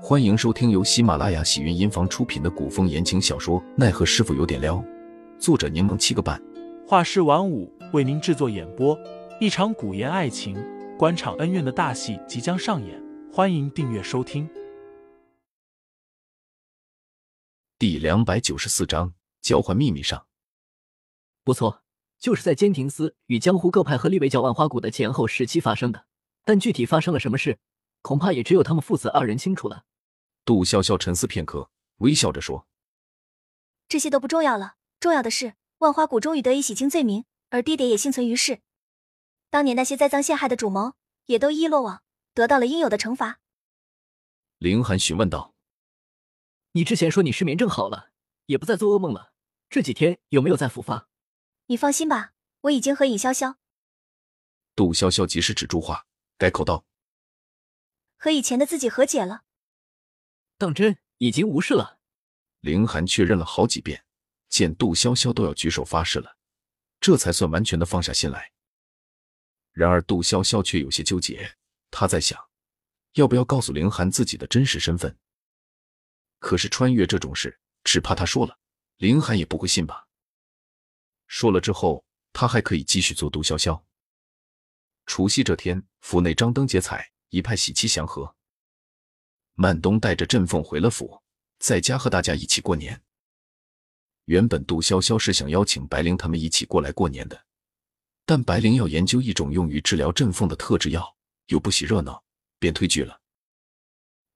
欢迎收听由喜马拉雅喜云音房出品的古风言情小说《奈何师傅有点撩》，作者柠檬七个半，画师晚舞为您制作演播。一场古言爱情、官场恩怨的大戏即将上演，欢迎订阅收听。第两百九十四章交换秘密上，不错，就是在监亭司与江湖各派合力围剿万花谷的前后时期发生的，但具体发生了什么事？恐怕也只有他们父子二人清楚了。杜潇潇沉思片刻，微笑着说：“这些都不重要了，重要的是万花谷终于得以洗清罪名，而爹爹也幸存于世。当年那些栽赃陷害的主谋也都一一落网，得到了应有的惩罚。”凌寒询问道：“你之前说你失眠症好了，也不再做噩梦了，这几天有没有再复发？”你放心吧，我已经和尹潇潇……杜潇潇及时止住话，改口道。和以前的自己和解了，当真已经无事了。凌寒确认了好几遍，见杜潇潇都要举手发誓了，这才算完全的放下心来。然而杜潇潇却有些纠结，他在想，要不要告诉凌寒自己的真实身份？可是穿越这种事，只怕他说了，凌寒也不会信吧？说了之后，他还可以继续做杜潇潇。除夕这天，府内张灯结彩。一派喜气祥和。曼东带着振凤回了府，在家和大家一起过年。原本杜潇潇是想邀请白灵他们一起过来过年的，但白灵要研究一种用于治疗振凤的特制药，又不喜热闹，便推拒了。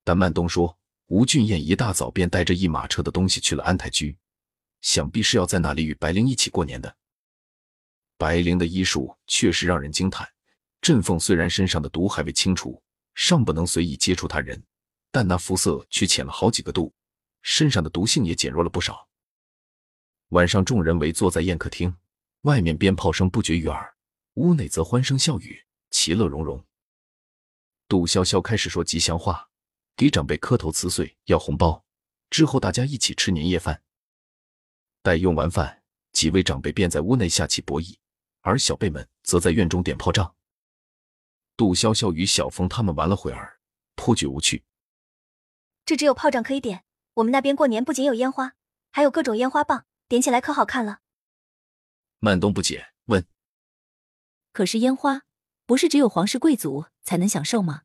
但曼东说，吴俊彦一大早便带着一马车的东西去了安泰居，想必是要在那里与白灵一起过年的。白灵的医术确实让人惊叹。振凤虽然身上的毒还未清除，尚不能随意接触他人，但那肤色却浅了好几个度，身上的毒性也减弱了不少。晚上，众人围坐在宴客厅，外面鞭炮声不绝于耳，屋内则欢声笑语，其乐融融。杜潇潇开始说吉祥话，给长辈磕头辞岁，要红包。之后，大家一起吃年夜饭。待用完饭，几位长辈便在屋内下棋博弈，而小辈们则在院中点炮仗。杜潇潇与小峰他们玩了会儿，颇觉无趣。这只有炮仗可以点，我们那边过年不仅有烟花，还有各种烟花棒，点起来可好看了。曼东不解问：“可是烟花不是只有皇室贵族才能享受吗？”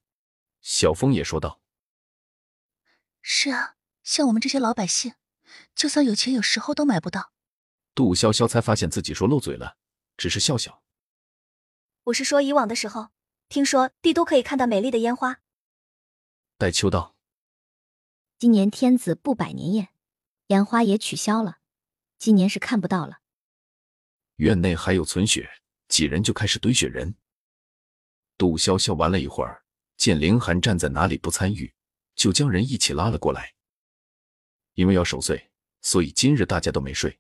小峰也说道：“是啊，像我们这些老百姓，就算有钱，有时候都买不到。”杜潇潇才发现自己说漏嘴了，只是笑笑：“我是说以往的时候。”听说帝都可以看到美丽的烟花。戴秋道，今年天子不百年宴，烟花也取消了，今年是看不到了。院内还有存雪，几人就开始堆雪人。杜潇潇玩了一会儿，见凌寒站在哪里不参与，就将人一起拉了过来。因为要守岁，所以今日大家都没睡。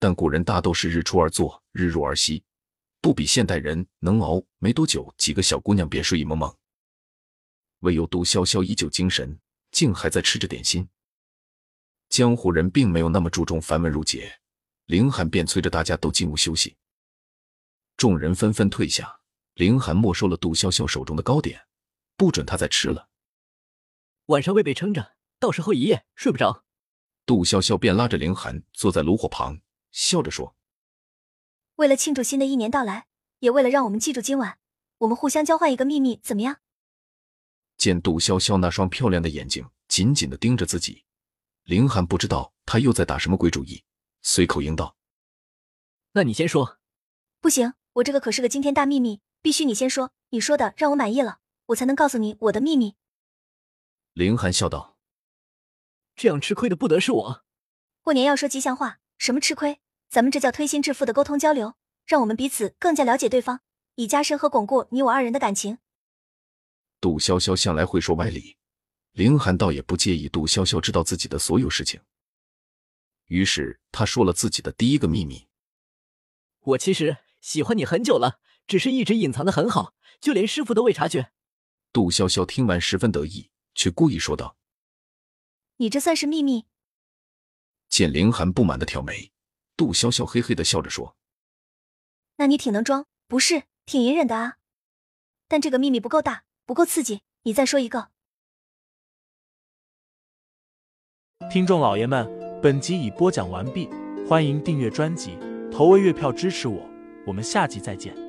但古人大都是日出而作，日入而息。不比现代人能熬，没多久，几个小姑娘便睡意蒙蒙。唯有杜潇潇依旧精神，竟还在吃着点心。江湖人并没有那么注重繁文缛节，凌寒便催着大家都进屋休息。众人纷纷退下，凌寒没收了杜潇潇手中的糕点，不准他再吃了。晚上胃被撑着，到时候一夜睡不着。杜潇潇便拉着凌寒坐在炉火旁，笑着说。为了庆祝新的一年到来，也为了让我们记住今晚，我们互相交换一个秘密，怎么样？见杜潇潇那双漂亮的眼睛紧紧的盯着自己，凌寒不知道他又在打什么鬼主意，随口应道：“那你先说。”“不行，我这个可是个惊天大秘密，必须你先说。你说的让我满意了，我才能告诉你我的秘密。”凌寒笑道：“这样吃亏的不得是我。过年要说吉祥话，什么吃亏？”咱们这叫推心置腹的沟通交流，让我们彼此更加了解对方，以加深和巩固你我二人的感情。杜潇潇向来会说歪理，凌寒倒也不介意杜潇潇知道自己的所有事情，于是他说了自己的第一个秘密：我其实喜欢你很久了，只是一直隐藏的很好，就连师傅都未察觉。杜潇潇听完十分得意，却故意说道：“你这算是秘密？”见凌寒不满的挑眉。杜潇潇嘿嘿的笑着说：“那你挺能装，不是挺隐忍的啊？但这个秘密不够大，不够刺激你再说一个。听众老爷们本集已播讲完毕欢迎订阅专辑投喂月票支持我我们下集再见。